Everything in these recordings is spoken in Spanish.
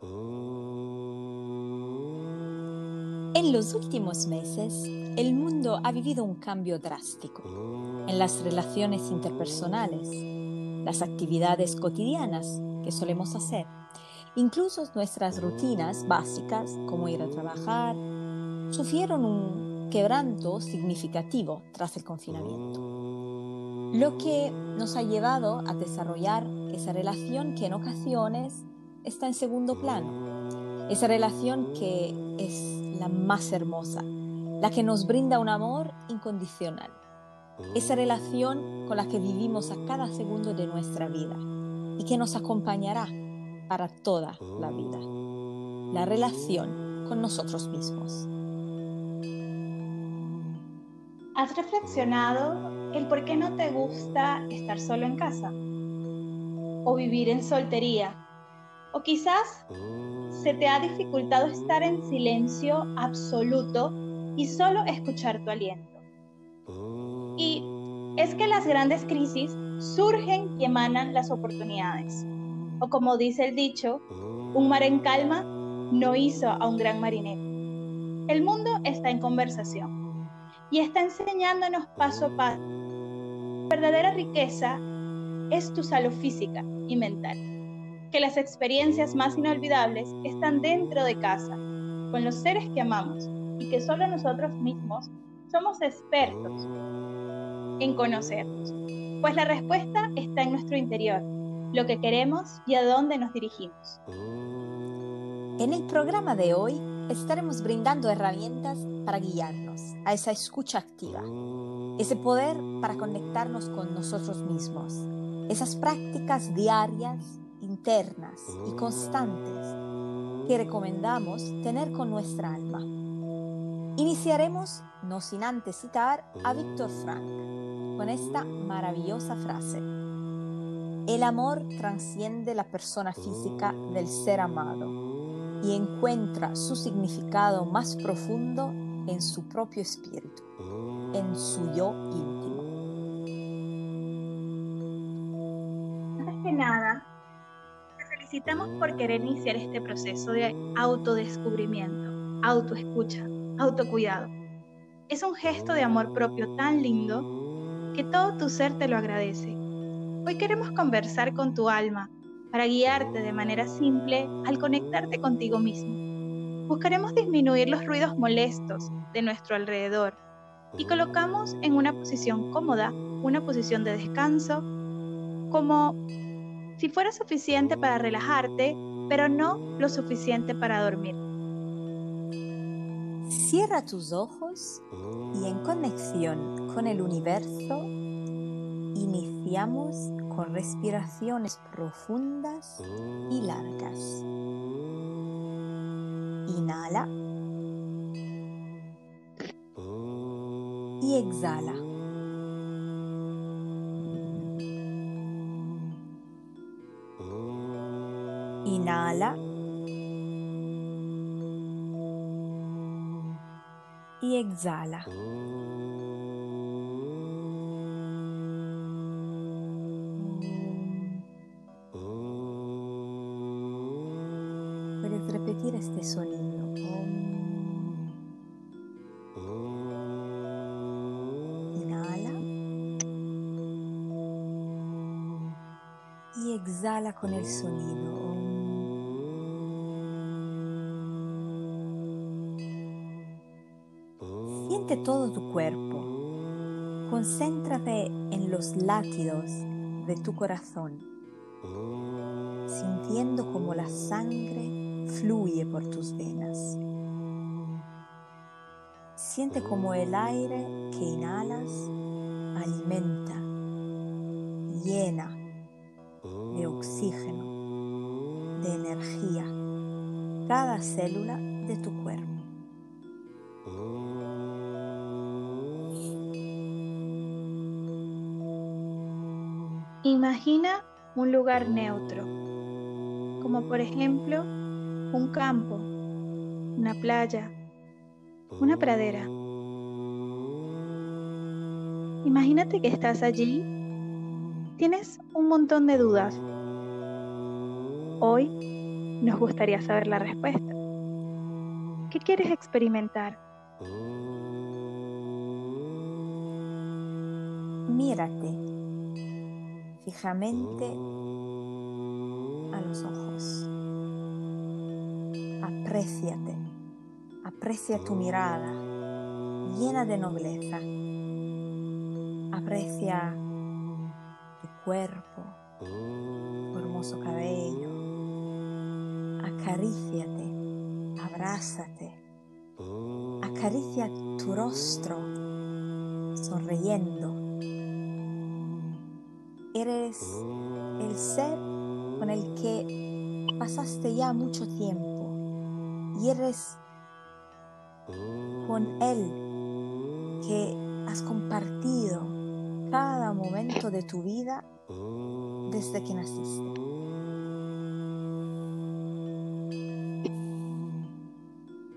En los últimos meses, el mundo ha vivido un cambio drástico en las relaciones interpersonales, las actividades cotidianas que solemos hacer, incluso nuestras rutinas básicas como ir a trabajar, sufrieron un quebranto significativo tras el confinamiento. Lo que nos ha llevado a desarrollar esa relación que en ocasiones está en segundo plano, esa relación que es la más hermosa, la que nos brinda un amor incondicional, esa relación con la que vivimos a cada segundo de nuestra vida y que nos acompañará para toda la vida, la relación con nosotros mismos. ¿Has reflexionado el por qué no te gusta estar solo en casa? ¿O vivir en soltería? ¿O quizás se te ha dificultado estar en silencio absoluto y solo escuchar tu aliento? Y es que las grandes crisis surgen y emanan las oportunidades. O como dice el dicho, un mar en calma no hizo a un gran marinero. El mundo está en conversación y está enseñándonos paso a paso. La verdadera riqueza es tu salud física y mental. Que las experiencias más inolvidables están dentro de casa, con los seres que amamos y que solo nosotros mismos somos expertos en conocernos. Pues la respuesta está en nuestro interior, lo que queremos y a dónde nos dirigimos. En el programa de hoy estaremos brindando herramientas para guiarnos a esa escucha activa, ese poder para conectarnos con nosotros mismos, esas prácticas diarias, internas y constantes que recomendamos tener con nuestra alma. Iniciaremos, no sin antes citar a Víctor Frank, con esta maravillosa frase. El amor transciende la persona física del ser amado y encuentra su significado más profundo en su propio espíritu, en su yo íntimo. Te felicitamos por querer iniciar este proceso de autodescubrimiento, autoescucha, autocuidado. Es un gesto de amor propio tan lindo que todo tu ser te lo agradece. Hoy queremos conversar con tu alma para guiarte de manera simple al conectarte contigo mismo. Buscaremos disminuir los ruidos molestos de nuestro alrededor y colocamos en una posición cómoda, una posición de descanso, como si fuera suficiente para relajarte, pero no lo suficiente para dormir. Cierra tus ojos y en conexión con el universo iniciamos con respiraciones profundas y largas. Inhala y exhala. Inhala y exhala. repetir este sonido. Inhala. Y exhala con el sonido. Siente todo tu cuerpo. Concéntrate en los latidos de tu corazón, sintiendo como la sangre fluye por tus venas. Siente como el aire que inhalas alimenta, llena de oxígeno, de energía, cada célula de tu cuerpo. Imagina un lugar neutro, como por ejemplo un campo, una playa, una pradera. Imagínate que estás allí, tienes un montón de dudas. Hoy nos gustaría saber la respuesta. ¿Qué quieres experimentar? Mírate fijamente a los ojos. Apréciate, aprecia tu mirada llena de nobleza. Aprecia tu cuerpo, tu hermoso cabello. Acaríciate, abrázate. Acaricia tu rostro sonriendo. Eres el ser con el que pasaste ya mucho tiempo y eres con él que has compartido cada momento de tu vida desde que naciste.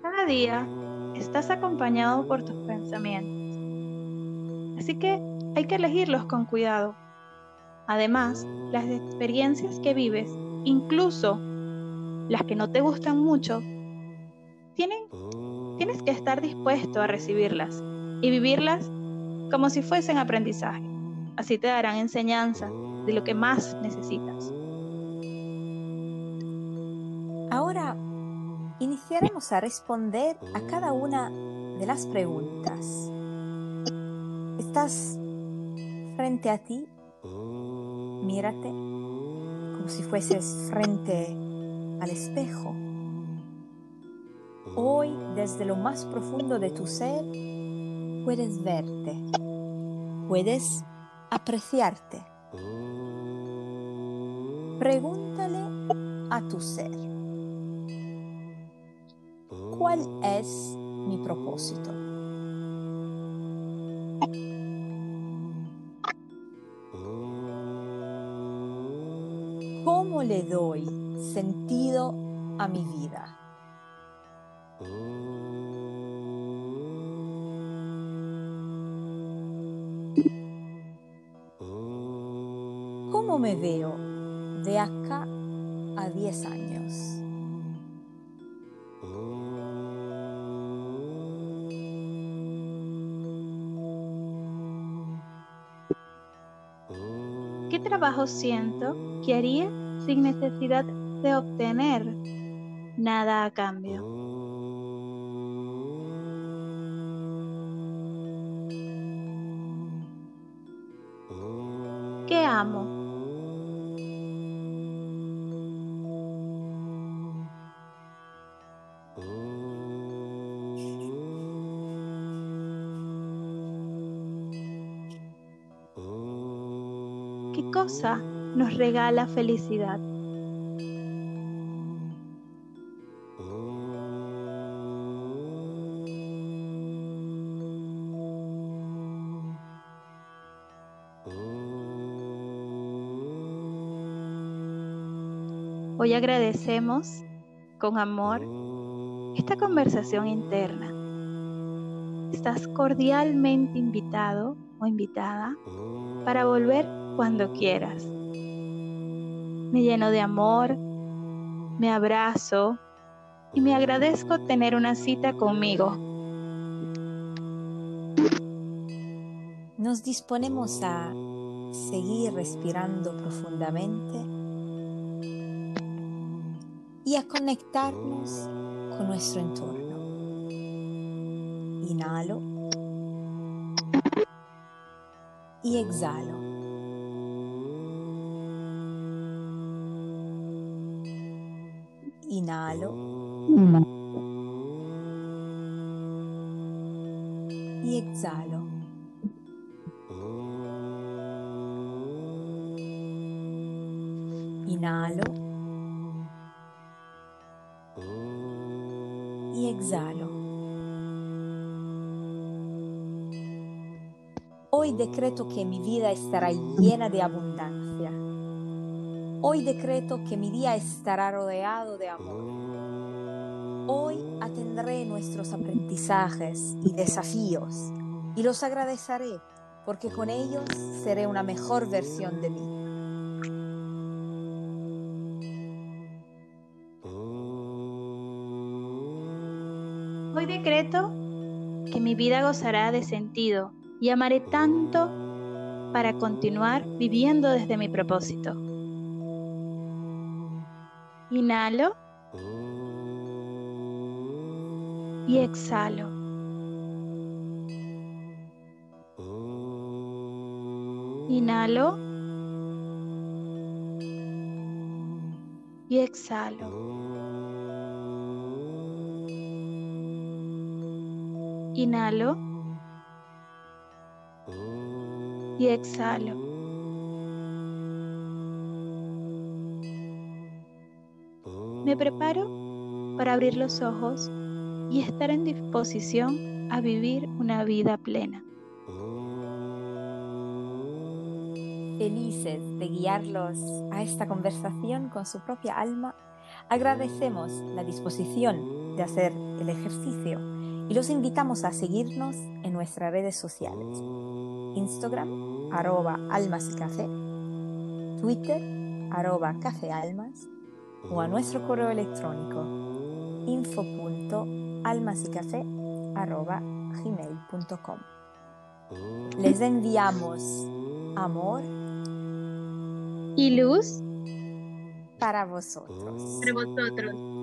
Cada día estás acompañado por tus pensamientos, así que hay que elegirlos con cuidado. Además, las experiencias que vives, incluso las que no te gustan mucho, tienes que estar dispuesto a recibirlas y vivirlas como si fuesen aprendizaje. Así te darán enseñanza de lo que más necesitas. Ahora iniciaremos a responder a cada una de las preguntas. Estás frente a ti, mírate como si fueses frente al espejo. Hoy, desde lo más profundo de tu ser, puedes verte, puedes apreciarte. Pregúntale a tu ser, ¿cuál es mi propósito? Le doy sentido a mi vida? ¿Cómo me veo de acá a 10 años? ¿Qué trabajo siento que haría sin necesidad de obtener nada a cambio? ¿Qué amo? ¿Qué cosa nos regala felicidad? Hoy agradecemos con amor esta conversación interna. Estás cordialmente invitado o invitada para volver cuando quieras. Me lleno de amor, me abrazo y me agradezco tener una cita conmigo. Nos disponemos a seguir respirando profundamente y a conectarnos con nuestro entorno. Inhalo y exhalo. Inhalo y exhalo. Inhalo y exhalo. Hoy decreto que mi vida estará llena de abundancia. Hoy decreto que mi día estará rodeado de amor. Hoy atendré nuestros aprendizajes y desafíos y los agradeceré porque con ellos seré una mejor versión de mí. Hoy decreto que mi vida gozará de sentido y amaré tanto para continuar viviendo desde mi propósito. Inhalo y exhalo. Inhalo y exhalo. Inhalo y exhalo. Me preparo para abrir los ojos y estar en disposición a vivir una vida plena. Felices de guiarlos a esta conversación con su propia alma, agradecemos la disposición de hacer el ejercicio y los invitamos a seguirnos en nuestras redes sociales. Instagram, arroba almas y café, Twitter, arroba cafealmas, o a nuestro correo electrónico info.almasycafé.gmail.com Les enviamos amor y luz para vosotros. Para vosotros.